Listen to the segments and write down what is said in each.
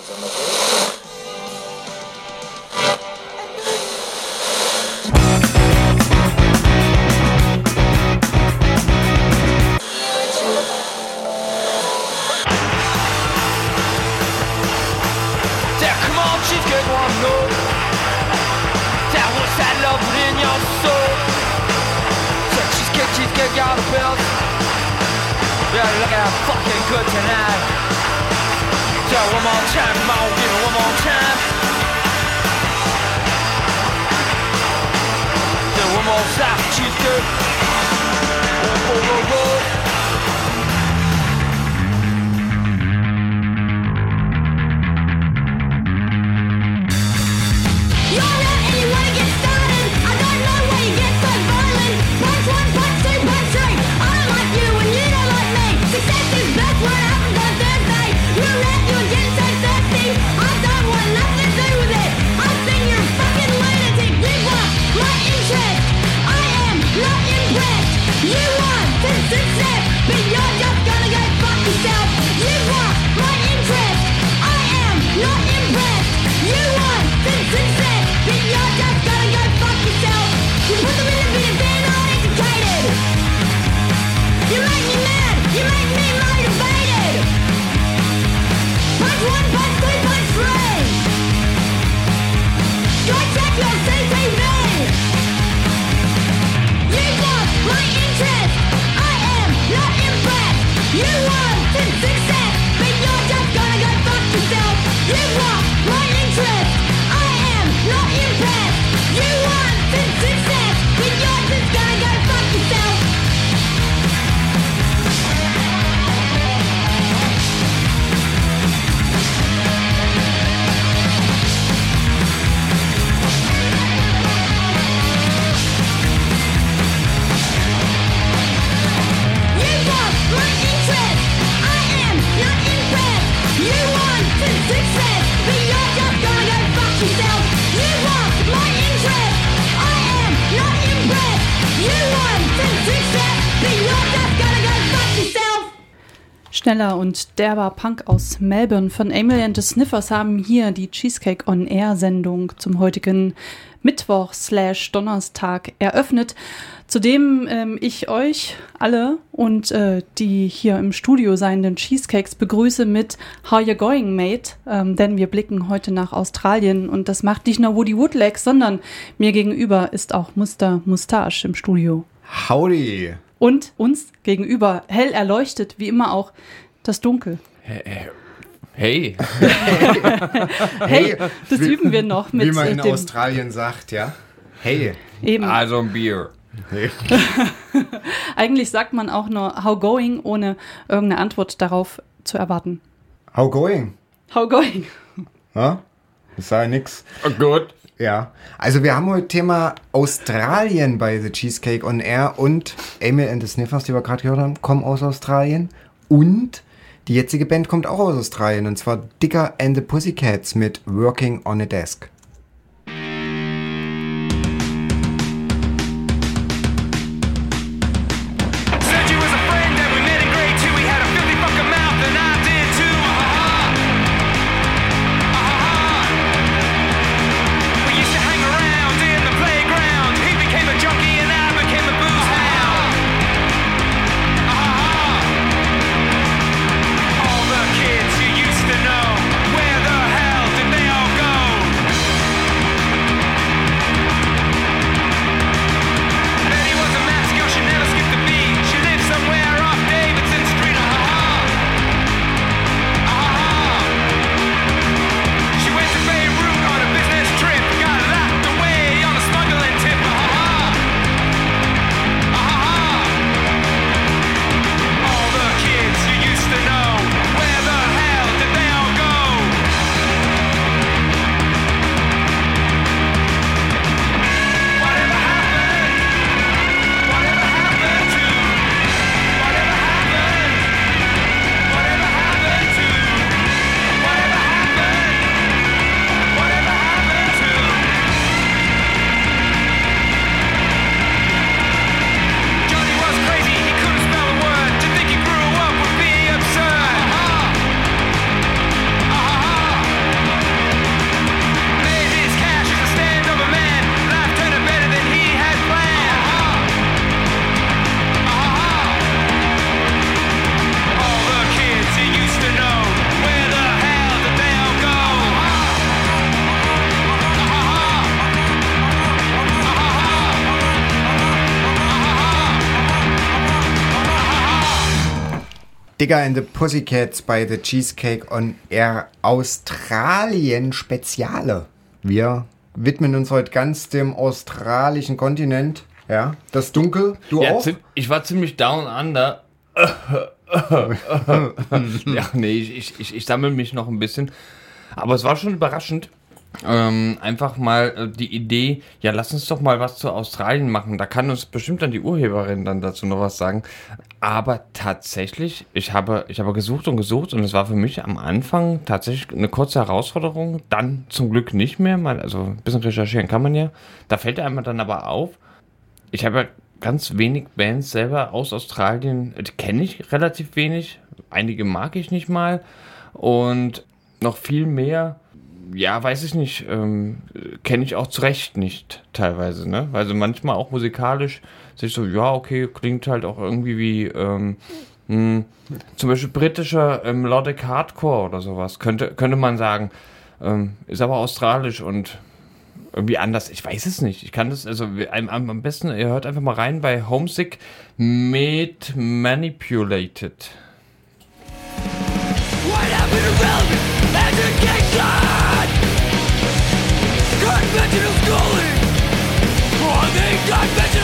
empezando a hacer. Schneller und derber Punk aus Melbourne von Emily and the Sniffers haben hier die Cheesecake on Air Sendung zum heutigen Mittwoch slash Donnerstag eröffnet, zu dem ähm, ich euch alle und äh, die hier im Studio seienden Cheesecakes begrüße mit How You Going, Mate? Ähm, denn wir blicken heute nach Australien und das macht nicht nur Woody Woodlegs, sondern mir gegenüber ist auch Muster Mustache im Studio. Howdy. Und uns gegenüber hell erleuchtet, wie immer auch das Dunkel. Hey, Hey, das wie- üben wir noch mit Wie man äh, in dem Australien sagt, ja. Hey. eben. also ein Bier. hey. Eigentlich sagt man auch nur how going, ohne irgendeine Antwort darauf zu erwarten. How going? How going? Ja? Das sei nix. Oh, gut. Ja. Also wir haben heute Thema Australien bei The Cheesecake on Air und Emil and the Sniffers, die wir gerade gehört haben, kommen aus Australien. Und die jetzige Band kommt auch aus Australien. Und zwar Dicker and the Pussycats mit Working on a Desk. Digger and the Pussycats bei The Cheesecake on Air Australien Speziale. Wir widmen uns heute ganz dem australischen Kontinent. Ja, das Dunkel, du Ja, auch? ich war ziemlich down under. ja, nee, ich, ich, ich, ich sammle mich noch ein bisschen. Aber es war schon überraschend. Ähm, einfach mal äh, die Idee, ja, lass uns doch mal was zu Australien machen. Da kann uns bestimmt dann die Urheberin dann dazu noch was sagen. Aber tatsächlich, ich habe, ich habe gesucht und gesucht und es war für mich am Anfang tatsächlich eine kurze Herausforderung. Dann zum Glück nicht mehr, mal, also ein bisschen recherchieren kann man ja. Da fällt einem dann aber auf, ich habe ja ganz wenig Bands selber aus Australien, die kenne ich relativ wenig. Einige mag ich nicht mal. Und noch viel mehr, ja, weiß ich nicht, ähm, kenne ich auch zu Recht nicht teilweise, ne? Weil sie manchmal auch musikalisch sich so, ja, okay, klingt halt auch irgendwie wie, ähm, mh, zum Beispiel britischer ähm, Melodic Hardcore oder sowas, könnte, könnte man sagen. Ähm, ist aber australisch und irgendwie anders. Ich weiß es nicht. Ich kann das, also am, am besten, ihr hört einfach mal rein bei Homesick Made Manipulated. What happened to relevant education? Zaczynam szkoły, młodych tak będzie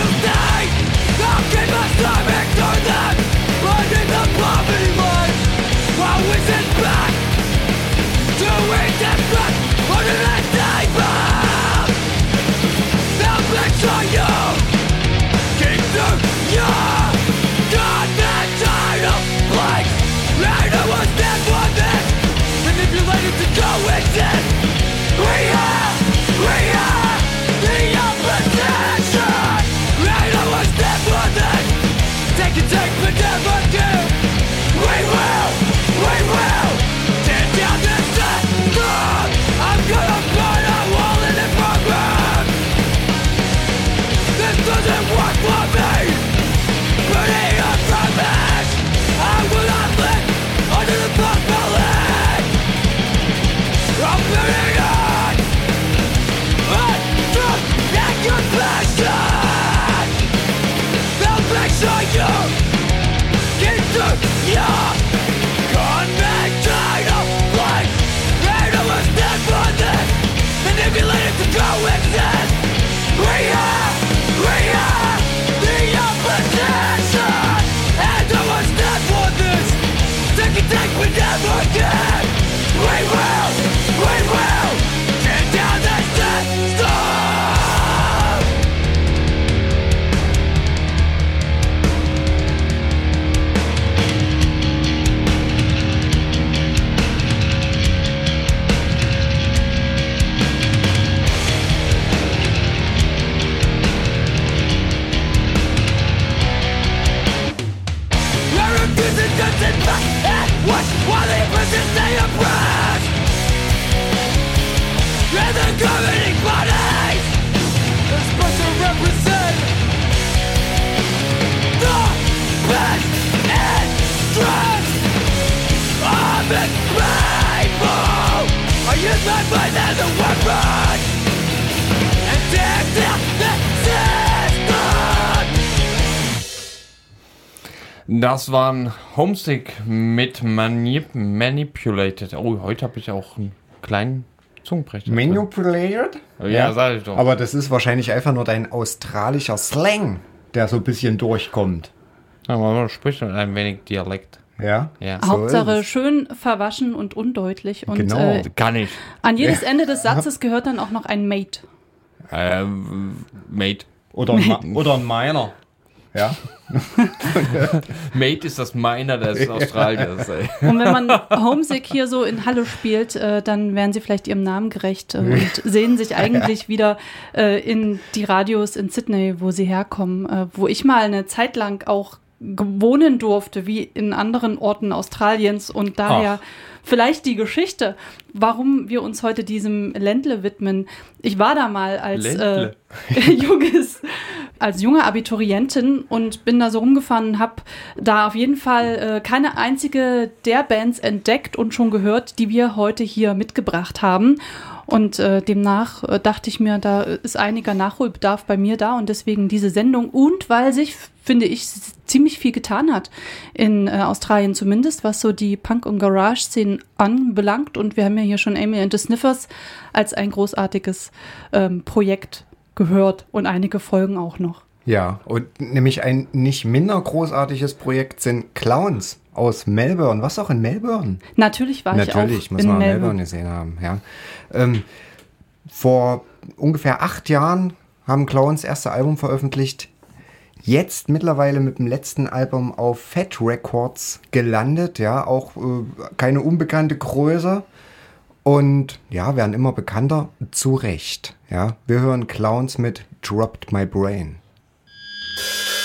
Das waren Homesick mit Manip Manipulated. Oh, heute habe ich auch einen kleinen Zungenbrecher. Manipulated? Ja, sag ich doch. Aber das ist wahrscheinlich einfach nur dein australischer Slang, der so ein bisschen durchkommt. Ja, man spricht mit ein wenig Dialekt. Ja? Ja. So Hauptsache es. schön verwaschen und undeutlich. Und Genau. äh, Kann ich. an jedes Ende des Satzes gehört dann auch noch ein Mate. Ähm, Mate. Oder ein, Ma oder ein Miner. Ja? Mate ist das meiner des Australiers, ey. Und wenn man Homesick hier so in Halle spielt, äh, dann werden sie vielleicht ihrem Namen gerecht äh, und sehen sich eigentlich wieder äh, in die Radios in Sydney, wo sie herkommen, äh, wo ich mal eine Zeit lang auch wohnen durfte, wie in anderen Orten Australiens und daher vielleicht die Geschichte, warum wir uns heute diesem Ländle widmen. Ich war da mal als äh, junges, als junge Abiturientin und bin da so rumgefahren und habe da auf jeden Fall äh, keine einzige der Bands entdeckt und schon gehört, die wir heute hier mitgebracht haben. Und äh, demnach äh, dachte ich mir, da ist einiger Nachholbedarf bei mir da und deswegen diese Sendung. Und weil sich, finde ich, ziemlich viel getan hat in äh, Australien zumindest, was so die Punk- und Garage-Szenen anbelangt. Und wir haben ja hier schon Amy and the Sniffers als ein großartiges ähm, Projekt gehört und einige Folgen auch noch. Ja, und nämlich ein nicht minder großartiges Projekt sind Clowns aus Melbourne. Was auch in Melbourne? Natürlich war Natürlich, ich auch muss in man Melbourne. Melbourne gesehen haben, ja. Ähm, vor ungefähr acht Jahren haben Clowns erste Album veröffentlicht. Jetzt mittlerweile mit dem letzten Album auf Fat Records gelandet, ja, auch äh, keine unbekannte Größe. Und ja, werden immer bekannter, zu Recht. Ja, wir hören Clowns mit Dropped My Brain. you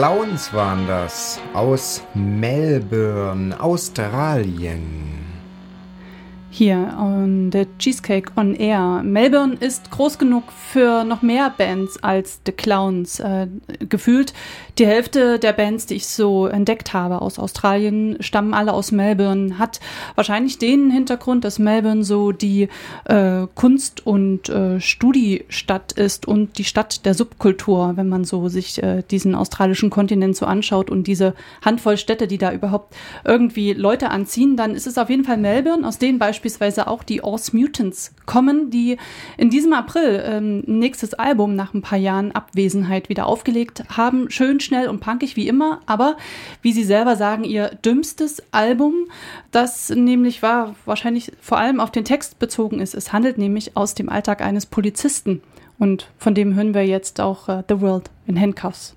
Clowns waren das aus Melbourne, Australien. Hier on der Cheesecake on Air. Melbourne ist groß genug für noch mehr Bands als The Clowns. Äh, gefühlt die Hälfte der Bands, die ich so entdeckt habe aus Australien, stammen alle aus Melbourne. Hat wahrscheinlich den Hintergrund, dass Melbourne so die äh, Kunst- und äh, Studiestadt ist und die Stadt der Subkultur, wenn man so sich äh, diesen australischen Kontinent so anschaut und diese Handvoll Städte, die da überhaupt irgendwie Leute anziehen, dann ist es auf jeden Fall Melbourne, aus denen beispielsweise auch die Mutants kommen, die in diesem April ähm, nächstes Album nach ein paar Jahren Abwesenheit wieder aufgelegt haben. Schön schnell und punkig wie immer, aber wie sie selber sagen, ihr dümmstes Album, das nämlich war wahrscheinlich vor allem auf den Text bezogen ist. Es handelt nämlich aus dem Alltag eines Polizisten und von dem hören wir jetzt auch äh, The World in Handcuffs.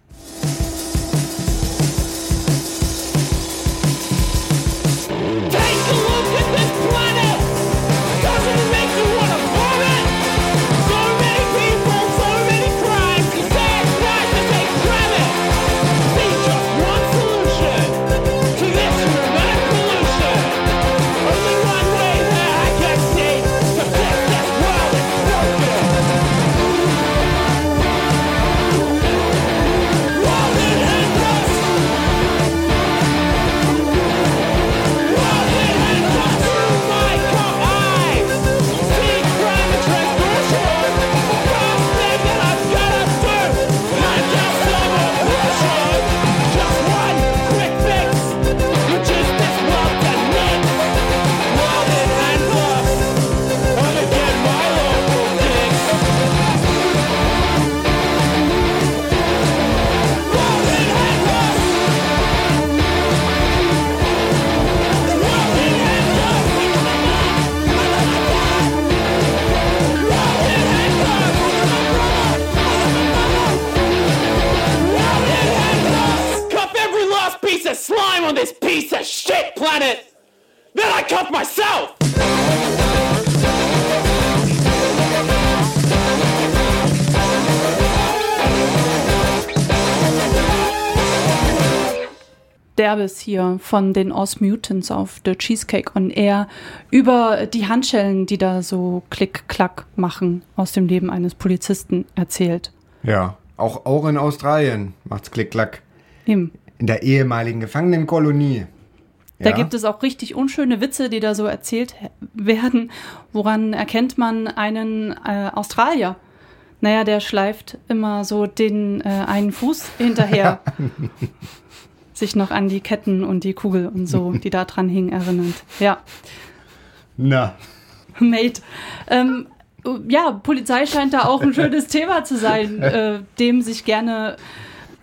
Derbes hier von den Oz Mutants auf The Cheesecake on Air über die Handschellen, die da so Klick-Klack machen, aus dem Leben eines Polizisten erzählt. Ja, auch, auch in Australien macht's Klick-Klack. In der ehemaligen Gefangenenkolonie. Da Ja? gibt es auch richtig unschöne Witze, die da so erzählt werden. Woran erkennt man einen äh, Australier? Naja, der schleift immer so den äh, einen Fuß hinterher. Sich noch an die Ketten und die Kugel und so, die da dran hingen, erinnert. Ja. Na, Mate. Ähm, ja, Polizei scheint da auch ein schönes Thema zu sein, äh, dem sich gerne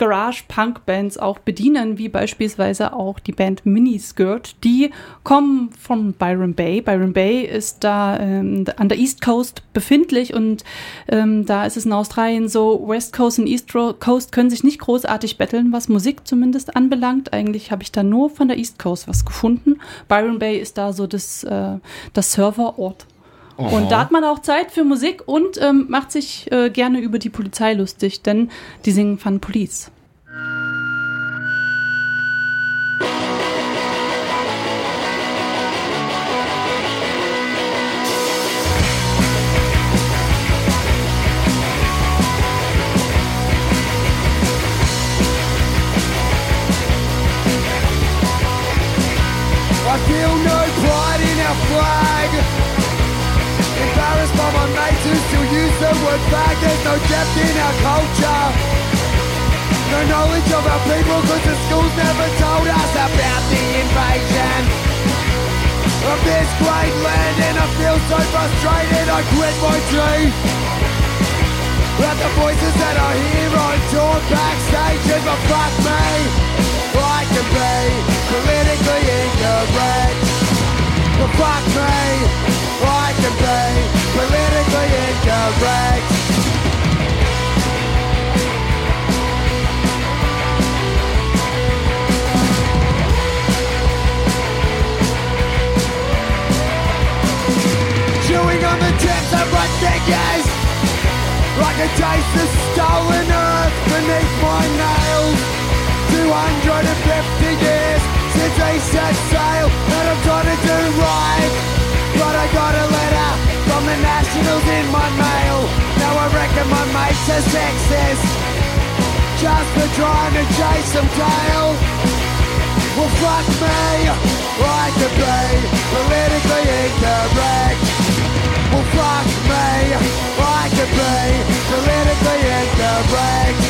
Garage-Punk-Bands auch bedienen, wie beispielsweise auch die Band Miniskirt. Die kommen von Byron Bay. Byron Bay ist da ähm, an der East Coast befindlich und ähm, da ist es in Australien so, West Coast und East Coast können sich nicht großartig betteln, was Musik zumindest anbelangt. Eigentlich habe ich da nur von der East Coast was gefunden. Byron Bay ist da so das, äh, das Serverort. Und da hat man auch Zeit für Musik und ähm, macht sich äh, gerne über die Polizei lustig, denn die singen Fun Police. I feel no pride in our flag. Embarrassed by my mates who still use the word flag. There's no depth in our culture. No knowledge of our people cause the schools never told us about the invasion of this great land. And I feel so frustrated I quit my dream. But the voices that I hear on tour backstage is but fuck me. I can be politically incorrect. But fuck me. I can be politically incorrect. Chewing on the tips of my fingers I can taste the stolen earth beneath my nails 250 years since they set sail, and I'm trying to do right. But I got a letter from the Nationals in my mail. Now I reckon my mate's a sexist, just for trying to chase some tail. Well, fuck me, I could be politically incorrect. Well, fuck me, I could be politically incorrect.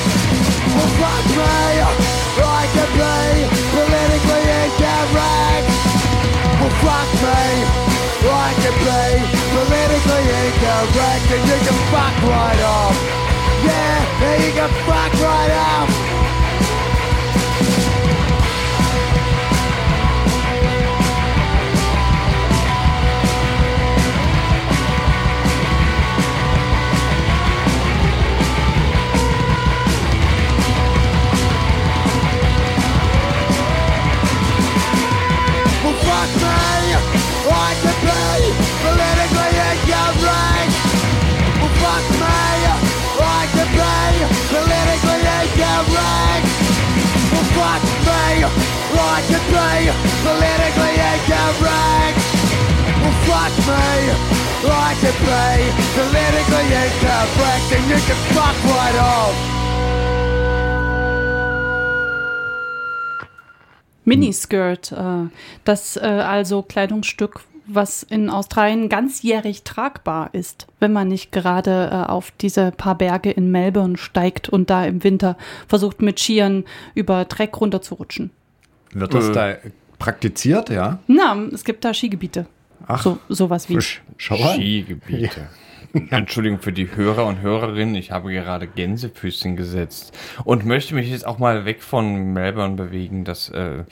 Well, fuck me, I could be politically incorrect. Well, fuck me, I could be politically incorrect, and you can fuck right off. Yeah, yeah, you can fuck right off. Politically incorrect, and you can fuck right off. Miniskirt, äh, das äh, also Kleidungsstück, was in Australien ganzjährig tragbar ist, wenn man nicht gerade äh, auf diese paar Berge in Melbourne steigt und da im Winter versucht mit Skiern über Dreck runterzurutschen. Wird das da praktiziert, ja? Na, es gibt da Skigebiete. Ach, So, sowas wie. Skigebiete. Entschuldigung für die Hörer und Hörerinnen, ich habe gerade Gänsefüßchen gesetzt und möchte mich jetzt auch mal weg von Melbourne bewegen. Das äh,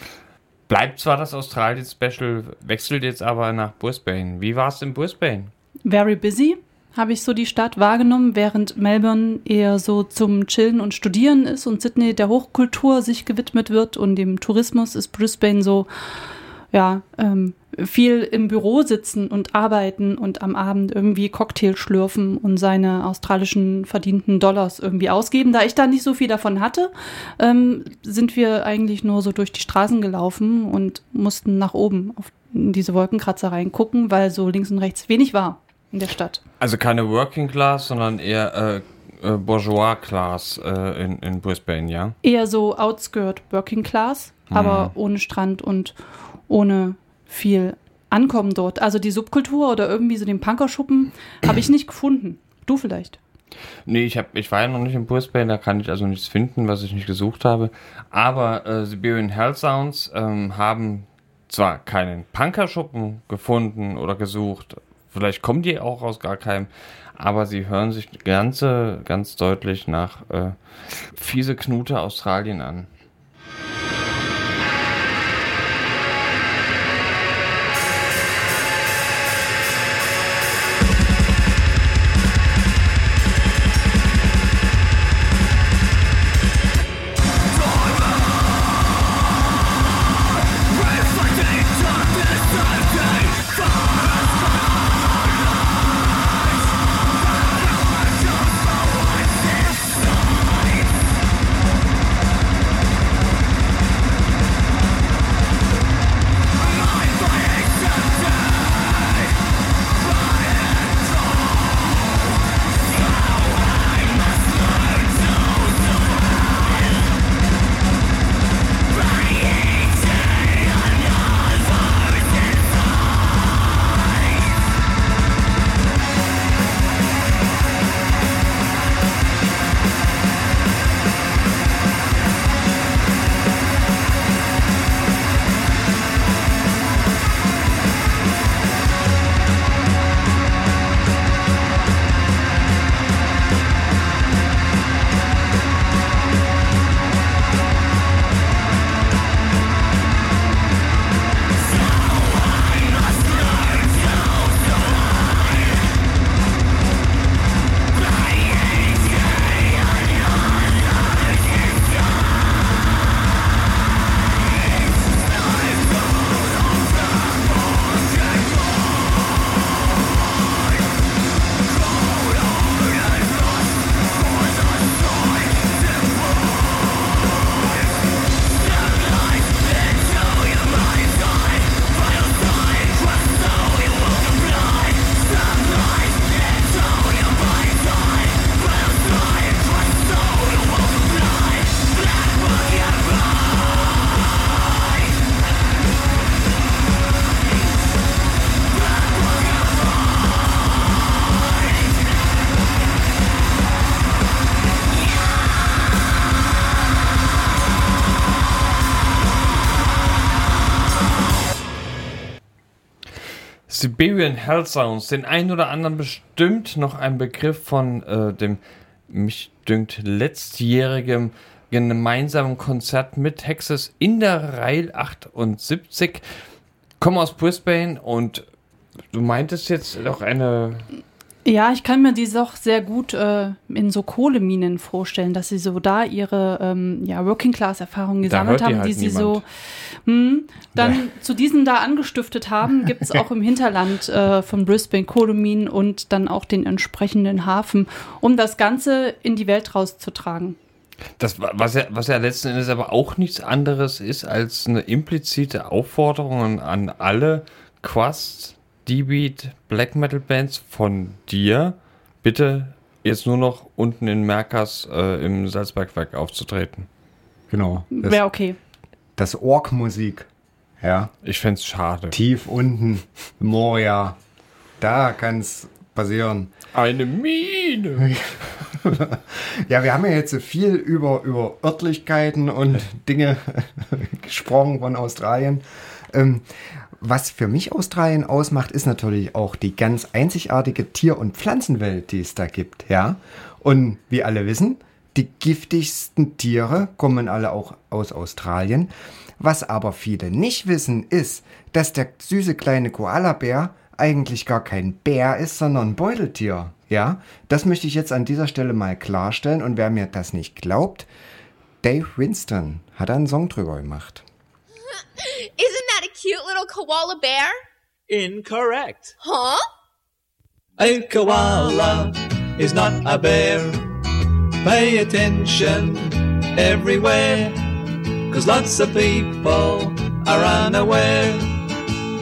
bleibt zwar das Australien-Special, wechselt jetzt aber nach Brisbane. Wie war es in Brisbane? Very busy, habe ich so die Stadt wahrgenommen, während Melbourne eher so zum Chillen und Studieren ist und Sydney der Hochkultur sich gewidmet wird und dem Tourismus ist Brisbane so, ja, ähm, viel im Büro sitzen und arbeiten und am Abend irgendwie Cocktail schlürfen und seine australischen verdienten Dollars irgendwie ausgeben. Da ich da nicht so viel davon hatte, ähm, sind wir eigentlich nur so durch die Straßen gelaufen und mussten nach oben auf diese Wolkenkratzer reingucken, weil so links und rechts wenig war in der Stadt. Also keine Working Class, sondern eher äh, äh, Bourgeois Class äh, in, in Brisbane, ja? Eher so Outskirt Working Class, aber ohne Strand und ohne viel Ankommen dort. Also die Subkultur oder irgendwie so den Punkerschuppen habe ich nicht gefunden. Du vielleicht. Nee, ich, hab, ich war ja noch nicht in Brisbane, da kann ich also nichts finden, was ich nicht gesucht habe. Aber äh, Siberian Hell Sounds ähm, haben zwar keinen Punkerschuppen gefunden oder gesucht, vielleicht kommen die auch aus gar keinem, aber sie hören sich ganz, äh, ganz deutlich nach äh, fiese Knute Australien an. Siberian Hell Sounds, den einen oder anderen bestimmt noch ein Begriff von äh, dem, mich dünkt, letztjährigem gemeinsamen Konzert mit Texas in der Reihe 78. Komme aus Brisbane und du meintest jetzt doch eine Ja, ich kann mir die auch sehr gut äh, in so Kohleminen vorstellen, dass sie so da ihre ähm, ja, Working-Class-Erfahrungen gesammelt hört die haben, halt die sie so hm, dann zu diesen da angestiftet haben. Gibt es auch im Hinterland äh, von Brisbane Kohleminen und dann auch den entsprechenden Hafen, um das Ganze in die Welt rauszutragen. Das, wa- was ja, was ja letzten Endes aber auch nichts anderes ist als eine implizite Aufforderung an alle Quast, D-Beat, Black Metal Bands von dir, bitte jetzt nur noch unten in Merkers äh, im Salzbergwerk aufzutreten. Genau. Wäre okay. das Ork-Musik. Ja. Ich fänd's schade. Tief unten, Moria. Da kann es passieren. Eine Mine! Ja, wir haben ja jetzt so viel über, über Örtlichkeiten und Dinge gesprochen von Australien. Ähm, was für mich Australien ausmacht, ist natürlich auch die ganz einzigartige Tier- und Pflanzenwelt, die es da gibt. Ja? Und wie alle wissen, die giftigsten Tiere kommen alle auch aus Australien. Was aber viele nicht wissen, ist, dass der süße kleine Koalabär eigentlich gar kein Bär ist, sondern ein Beuteltier. Ja, das möchte ich jetzt an dieser Stelle mal klarstellen. Und wer mir das nicht glaubt, Dave Winston hat einen Song drüber gemacht. Isn't that a cute little koala bear? Incorrect. Huh? A koala is not a bear. Pay attention everywhere. Cause lots of people are unaware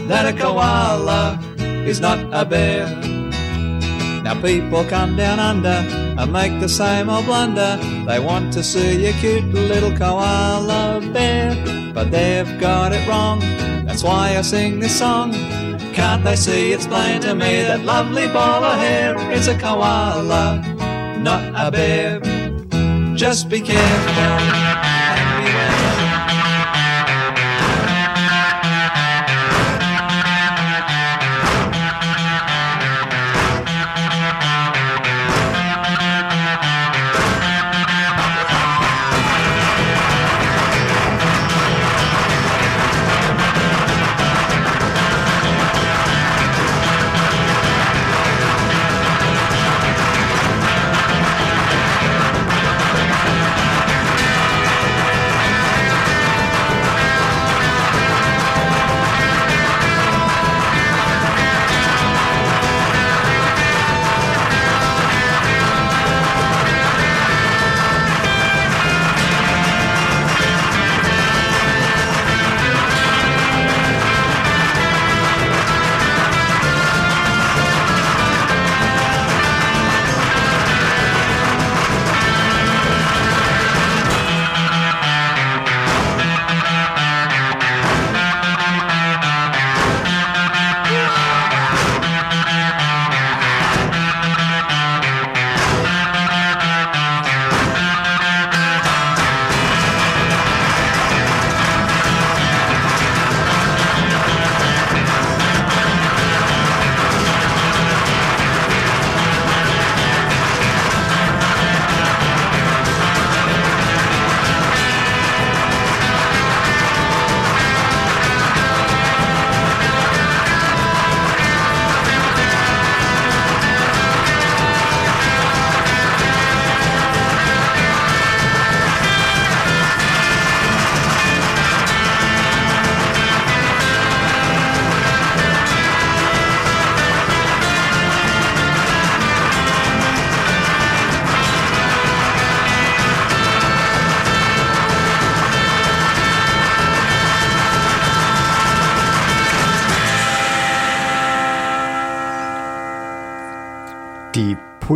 that a koala is not a bear. Now people come down under and make the same old blunder. They want to see a cute little koala bear, but they've got it wrong. That's why I sing this song. Can't they see it's plain to me that lovely ball of hair is a koala, not a bear? Just be careful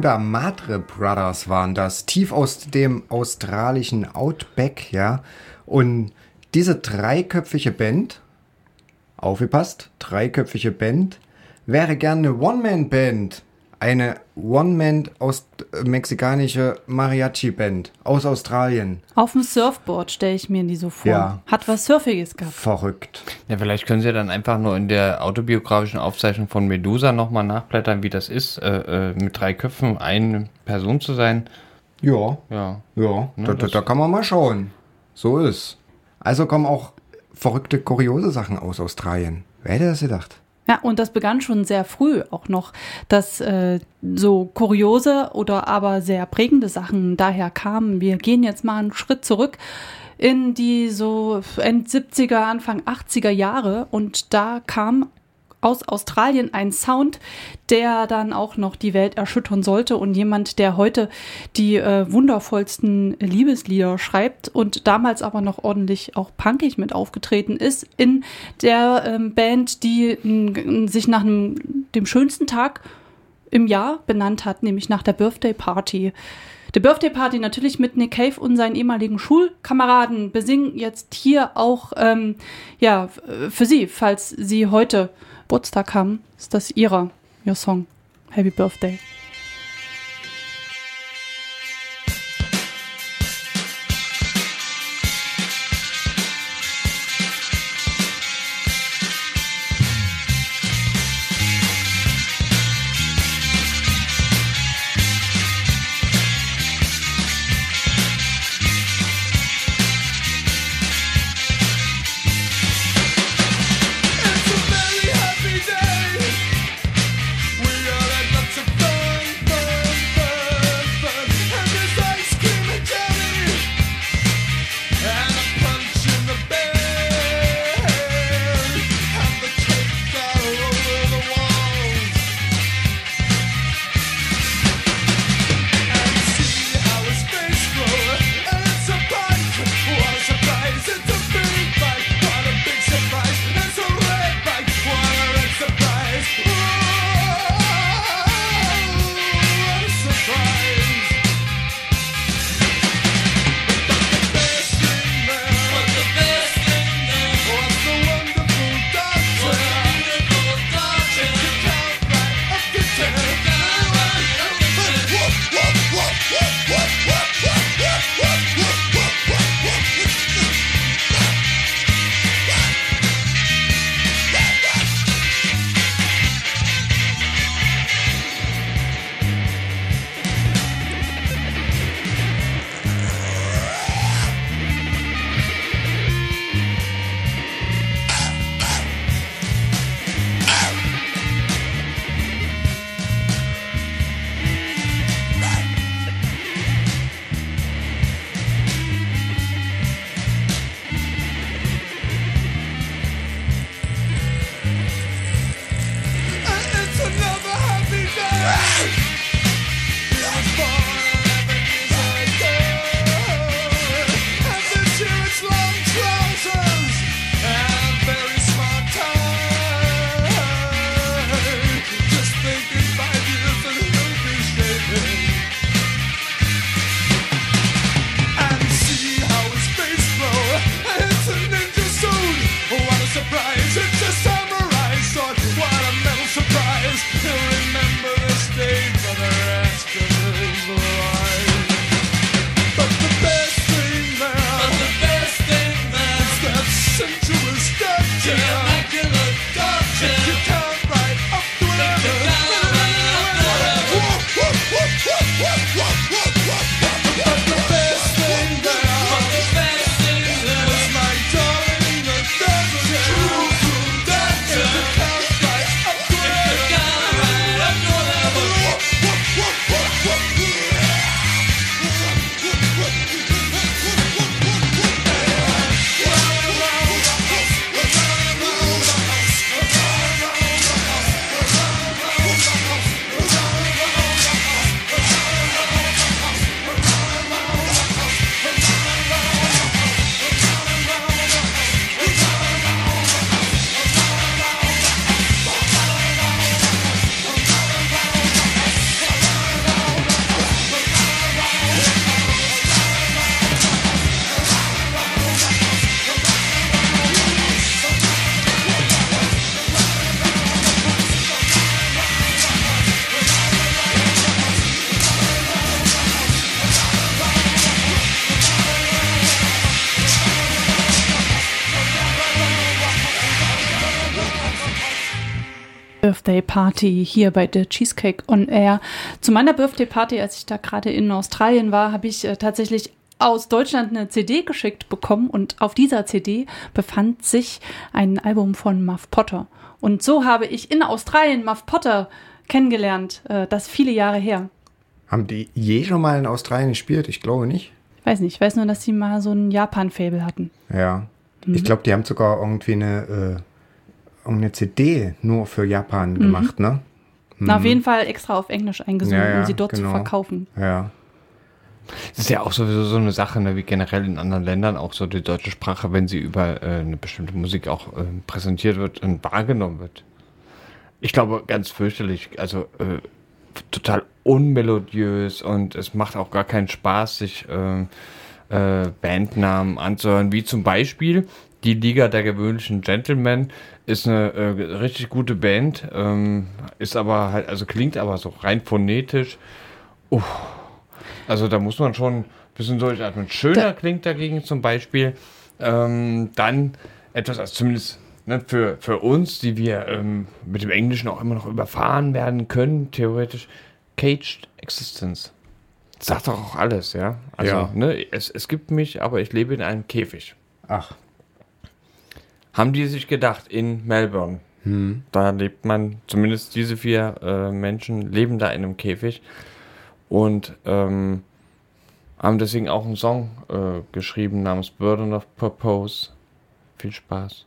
Die Pudamadre Brothers waren das, tief aus dem australischen Outback, ja. Und diese dreiköpfige Band, aufgepasst, dreiköpfige Band, wäre gerne eine One-Man-Band. Eine One-Man aus äh, mexikanische Mariachi-Band aus Australien. Auf dem Surfboard stelle ich mir die so vor. Ja. Hat was Surfiges gehabt. Verrückt. Ja, vielleicht können Sie dann einfach nur in der autobiografischen Aufzeichnung von Medusa nochmal nachblättern, wie das ist, äh, äh, mit drei Köpfen eine Person zu sein. Ja, Ja. ja, Ne, da, da, da kann man mal schauen. So ist. Also kommen auch verrückte, kuriose Sachen aus Australien. Wer hätte das gedacht? Ja, und das begann schon sehr früh auch noch, dass äh, so kuriose oder aber sehr prägende Sachen daher kamen. Wir gehen jetzt mal einen Schritt zurück in die so End 70er, Anfang 80er Jahre und da kam aus Australien ein Sound, der dann auch noch die Welt erschüttern sollte und jemand, der heute die äh, wundervollsten Liebeslieder schreibt und damals aber noch ordentlich auch punkig mit aufgetreten ist in der ähm, Band, die m, sich nach einem, dem schönsten Tag im Jahr benannt hat, nämlich nach der Birthday Party. Die Birthday Party natürlich mit Nick Cave und seinen ehemaligen Schulkameraden besingen jetzt hier auch ähm, ja für Sie, falls Sie heute Geburtstag haben, ist das ihrer ihr Song Happy Birthday. Party hier bei der Cheesecake on Air. Zu meiner Birthday Party, als ich da gerade in Australien war, habe ich äh, tatsächlich aus Deutschland eine CD geschickt bekommen und auf dieser CD befand sich ein Album von Muff Potter. Und so habe ich in Australien Muff Potter kennengelernt, äh, das viele Jahre her. Haben die je schon mal in Australien gespielt? Ich glaube nicht. Ich weiß nicht, ich weiß nur, dass sie mal so ein Japan-Fable hatten. Ja. Mhm. Ich glaube, die haben sogar irgendwie eine, irgendeine CD nur für Japan gemacht, ne? Na, auf jeden Fall extra auf Englisch eingesungen, Ja, ja, um sie dort genau. zu verkaufen. Ja. Das ist ja auch sowieso so eine Sache, ne, wie generell in anderen Ländern auch so die deutsche Sprache, wenn sie über äh, eine bestimmte Musik auch äh, präsentiert wird und wahrgenommen wird. Ich glaube, ganz fürchterlich, also äh, total unmelodiös und es macht auch gar keinen Spaß, sich ähm, äh, Bandnamen anzuhören, wie zum Beispiel die Liga der gewöhnlichen Gentlemen ist eine äh, richtig gute Band, ähm, ist aber halt, also klingt aber so rein phonetisch. Also da muss man schon ein bisschen durchatmen. Schöner Da- klingt dagegen zum Beispiel ähm, dann etwas, also zumindest ne, für, für uns, die wir ähm, mit dem Englischen auch immer noch überfahren werden können, theoretisch, Caged Existence. Das sagt doch auch alles, ja. Also, Ja. ne, es, es gibt mich, aber ich lebe in einem Käfig. Ach. Haben die sich gedacht, in Melbourne, da lebt man, zumindest diese vier äh, Menschen leben da in einem Käfig und ähm, haben deswegen auch einen Song äh, geschrieben namens Burden of Purpose. Viel Spaß.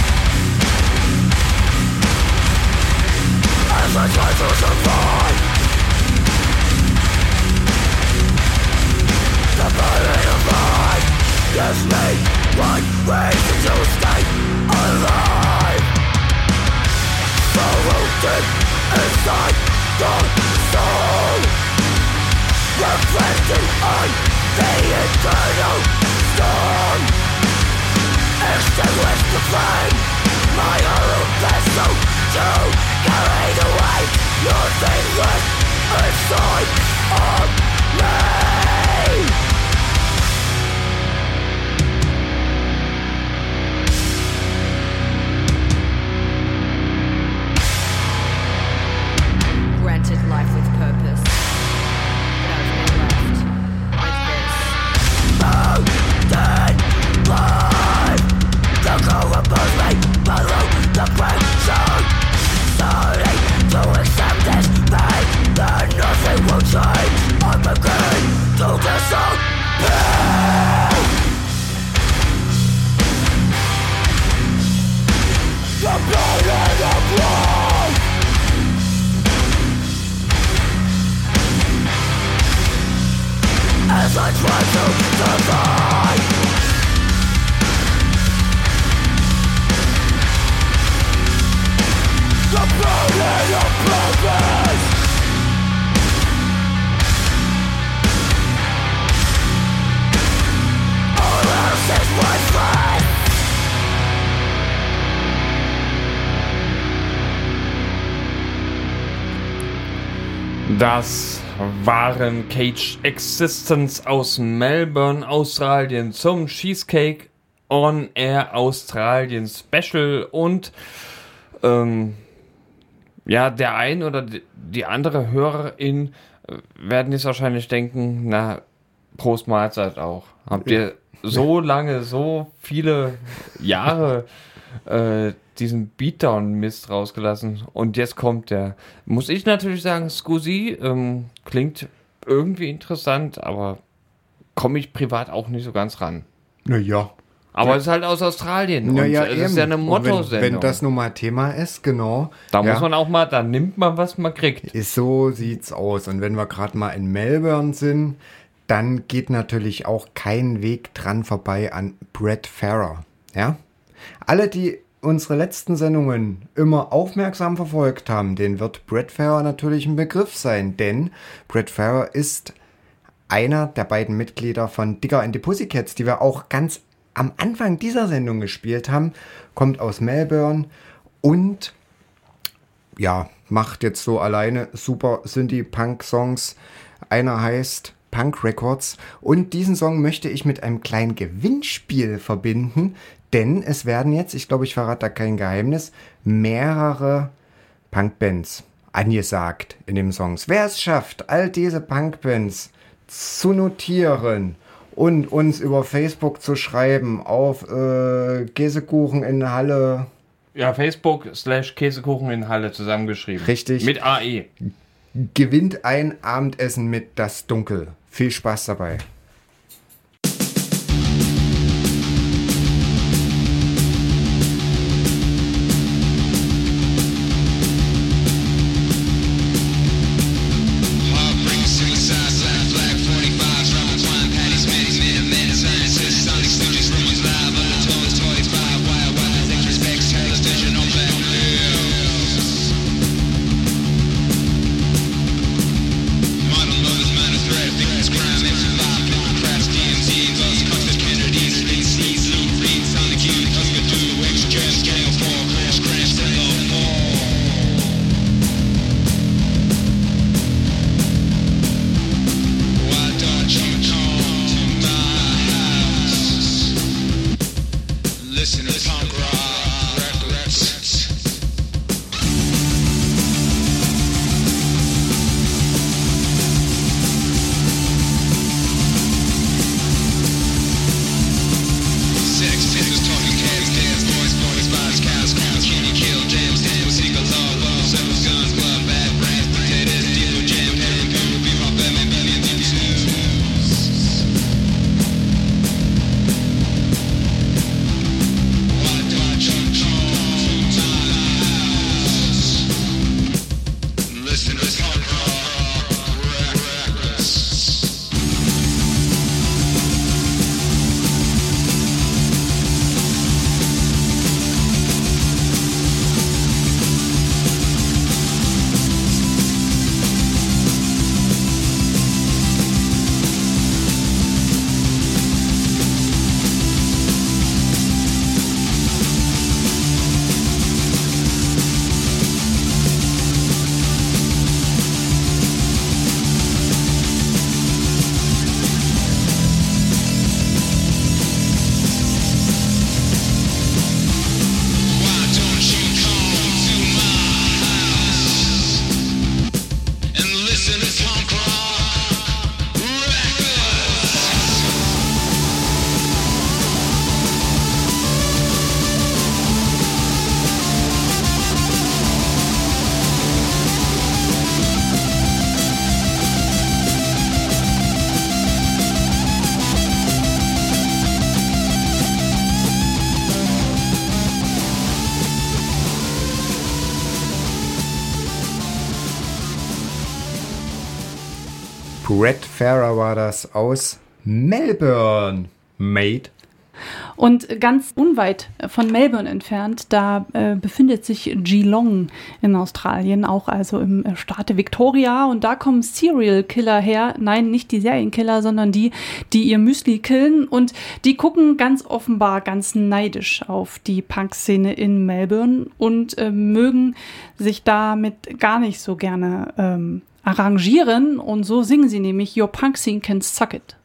Sacrifice life to survive The Gives me one reason to stay alive inside the soul Reflecting on the eternal storm Extinguish the flame My own vessel to Carried away your faithless inside of me Das waren Cage Existence aus Melbourne, Australien zum Cheesecake on Air Australien Special und ähm, ja, der ein oder die- andere Hörerin äh, werden jetzt wahrscheinlich denken, na, Prost Mahlzeit auch. Habt ihr so lange, so viele Jahre äh, diesen Beatdown-Mist rausgelassen und jetzt kommt der. Muss ich natürlich sagen, Scusi ähm, klingt irgendwie interessant, aber komme ich privat auch nicht so ganz ran. Naja. Aber es ist halt aus Australien Naja, es ist ja eine Und wenn, Motto-Sendung. wenn das nun mal Thema ist, genau. da ja, muss man auch mal, da nimmt man, was man kriegt. Ist so sieht's aus. Und wenn wir gerade mal in Melbourne sind, dann geht natürlich auch kein Weg dran vorbei an Brett Farrer. Ja? Alle, die unsere letzten Sendungen immer aufmerksam verfolgt haben, denen wird Brett Farrer natürlich ein Begriff sein, denn Brett Farrer ist einer der beiden Mitglieder von Digger and the Pussycats, die wir auch ganz am Anfang dieser Sendung gespielt haben, kommt aus Melbourne und ja, macht jetzt so alleine super Synthie-Punk-Songs. Einer heißt Punk Records und diesen Song möchte ich mit einem kleinen Gewinnspiel verbinden, denn es werden jetzt, ich glaube, ich verrate da kein Geheimnis, mehrere Punkbands angesagt in dem Songs. Wer es schafft, all diese Punkbands zu notieren und uns über Facebook zu schreiben auf äh, Käsekuchen in Halle Ja, Facebook slash Käsekuchen in Halle zusammengeschrieben. Richtig. Mit AE. gewinnt ein Abendessen mit Das Dunkel. Viel Spaß dabei. War das aus Melbourne. Mate. Und ganz unweit von Melbourne entfernt, da äh, befindet sich Geelong in Australien, auch also im äh, Staate Victoria. Und da kommen Serial Killer her. Nein, nicht die Serienkiller, sondern die, die ihr Müsli killen. Und die gucken ganz offenbar ganz neidisch auf die Punk-Szene in Melbourne und äh, mögen sich damit gar nicht so gerne ähm, arrangieren und so singen sie nämlich Your Punk Scene Can Suck It.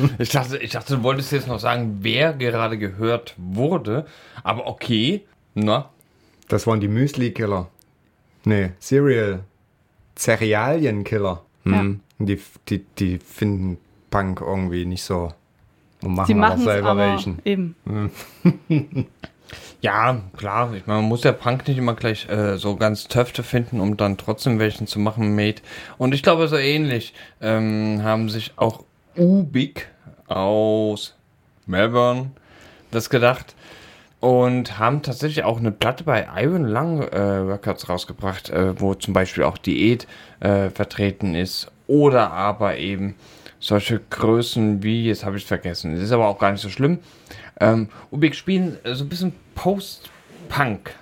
Ich dachte, ich dachte, du wolltest jetzt noch sagen, wer gerade gehört wurde. Aber okay. Na, Das waren die Müsli-Killer. Nee, Cereal. Cerealien-Killer. Hm. Und Die, die, die finden Punk irgendwie nicht so. Und machen Sie machen selber aber welchen. eben. Ja, klar. Ich meine, man muss ja Punk nicht immer gleich äh, so ganz Töfte finden, um dann trotzdem welchen zu machen, Mate. Und ich glaube, so ähnlich ähm, haben sich auch Ubik aus Melbourne das gedacht und haben tatsächlich auch eine Platte bei Iron Lung äh, Records rausgebracht, äh, wo zum Beispiel auch Diät äh, vertreten ist oder aber eben solche Größen wie, jetzt habe ich es vergessen, das ist aber auch gar nicht so schlimm. Ähm, Ubik spielen äh, so ein bisschen Post-Punk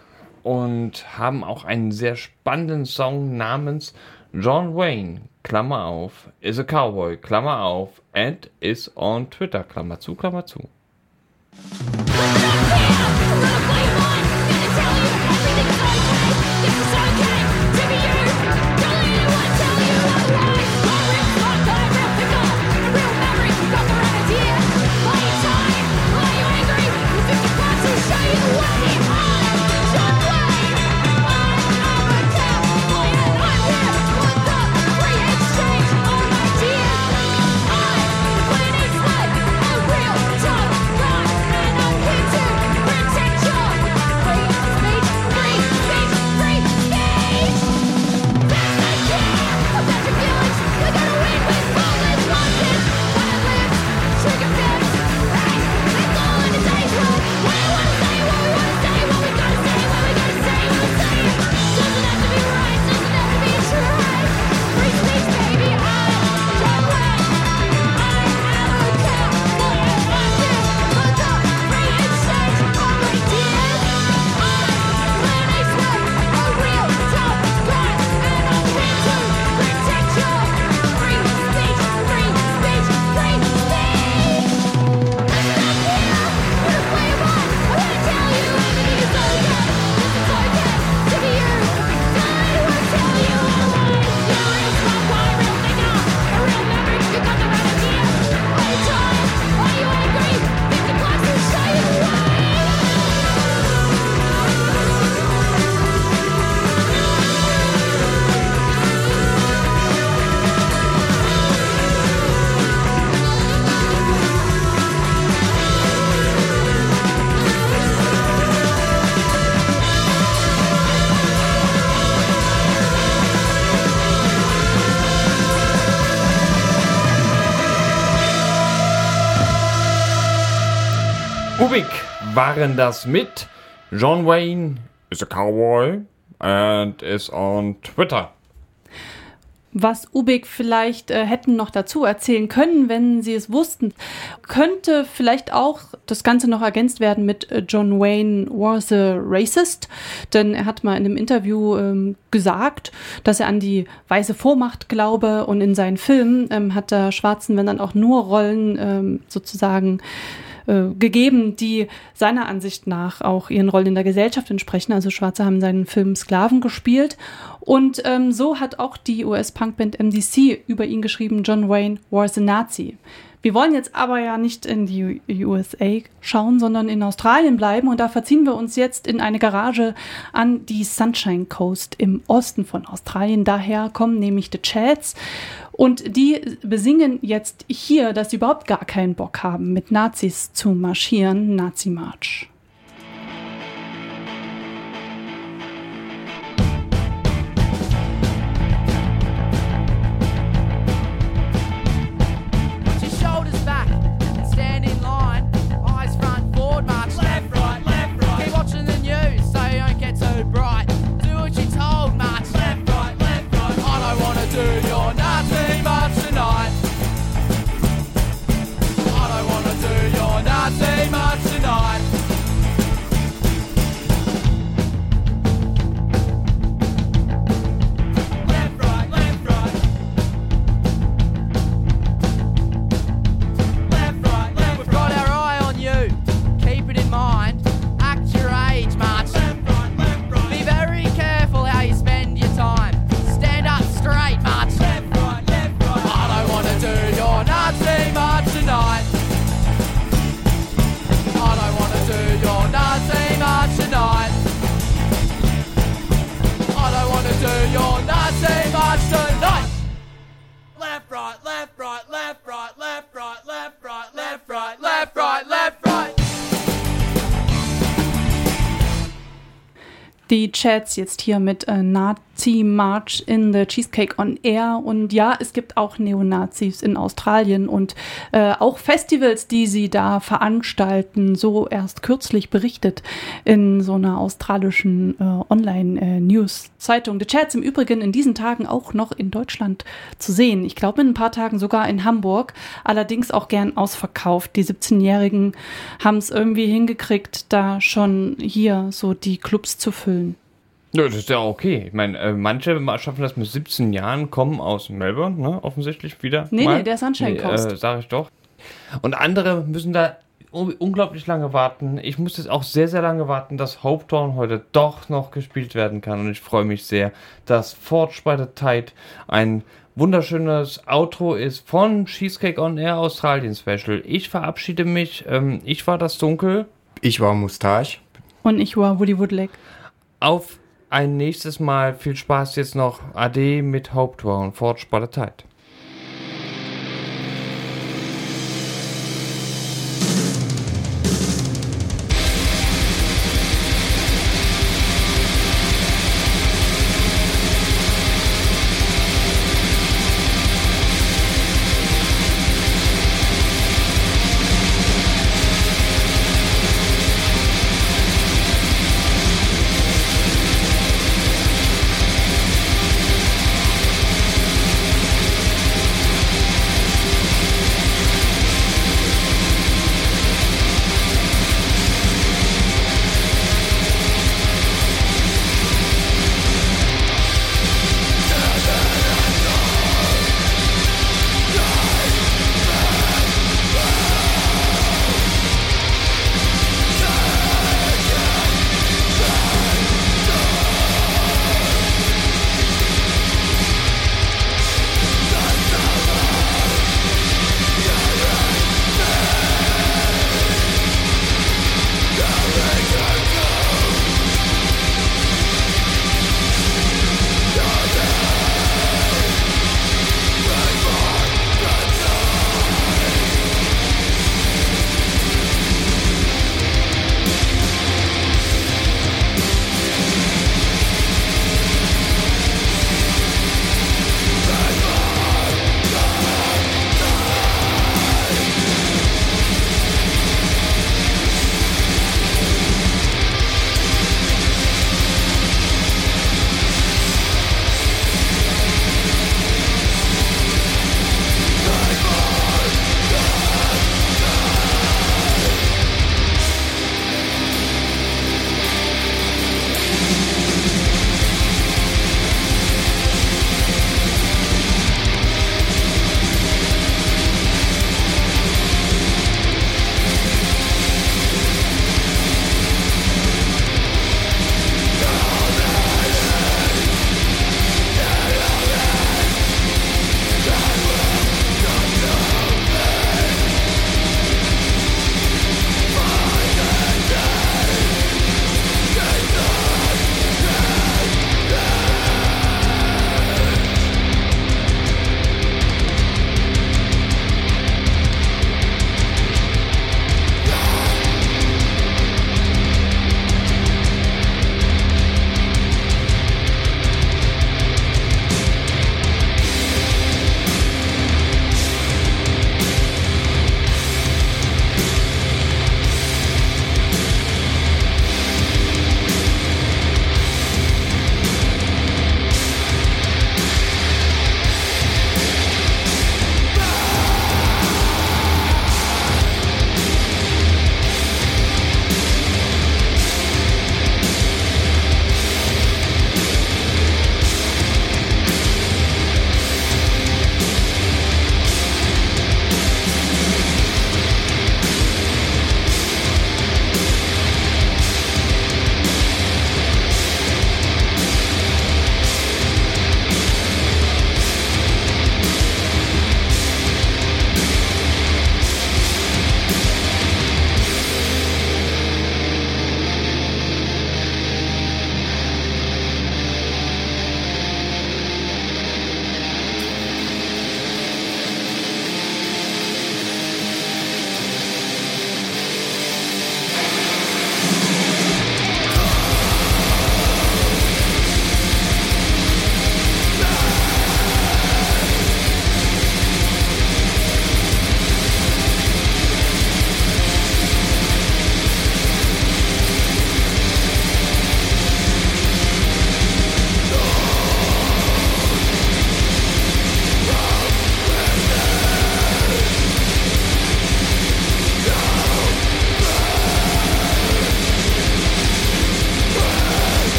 und haben auch einen sehr spannenden Song namens John Wayne, Klammer auf, is a Cowboy, Klammer auf, and is on Twitter, Klammer zu, Klammer zu. Waren das mit John Wayne is a cowboy and is on Twitter. Was Ubik vielleicht äh, hätten noch dazu erzählen können, wenn sie es wussten, könnte vielleicht auch das Ganze noch ergänzt werden mit äh, John Wayne was a racist, denn er hat mal in einem Interview ähm, gesagt, dass er an die weiße Vormacht glaube und in seinen Filmen ähm, hat er schwarzen Männern auch nur Rollen ähm, sozusagen äh, gegeben, die seiner Ansicht nach auch ihren Rollen in der Gesellschaft entsprechen. Also Schwarze haben in seinen Filmen Sklaven gespielt. Und ähm, so hat auch die US-Punkband MDC über ihn geschrieben, John Wayne was a Nazi. Wir wollen jetzt aber ja nicht in die USA schauen, sondern in Australien bleiben. Und da verziehen wir uns jetzt in eine Garage an die Sunshine Coast im Osten von Australien. Daher kommen nämlich The Chats. Und die besingen jetzt hier, dass sie überhaupt gar keinen Bock haben, mit Nazis zu marschieren. Nazi-March. Die Chats jetzt hier mit äh, Nazi-March in the Cheesecake on Air. Und ja, es gibt auch Neonazis in Australien und äh, auch Festivals, die sie da veranstalten. So erst kürzlich berichtet in so einer australischen äh, Online-News-Zeitung. Die Chats im Übrigen in diesen Tagen auch noch in Deutschland zu sehen. Ich glaube in ein paar Tagen sogar in Hamburg. Allerdings auch gern ausverkauft. Die 17-Jährigen haben es irgendwie hingekriegt, da schon hier so die Clubs zu füllen. Ja, das ist ja okay. Ich meine, äh, manche schaffen das mit 17 Jahren, kommen aus Melbourne, ne? Offensichtlich wieder. Nee, mal. nee, der Sunshine Coast. Äh, sag ich doch. Und andere müssen da un unglaublich lange warten. Ich muss jetzt auch sehr, sehr lange warten, dass Hopetown heute doch noch gespielt werden kann. Und ich freue mich sehr, dass Forge by the Tide ein wunderschönes Outro ist von Cheesecake on Air Australien Special. Ich verabschiede mich. Ähm, ich war das Dunkel. Ich war Mustache. Und ich war Woody Woodlake. Auf ein nächstes Mal. Viel Spaß jetzt noch. Ade mit. Forge by the Tide.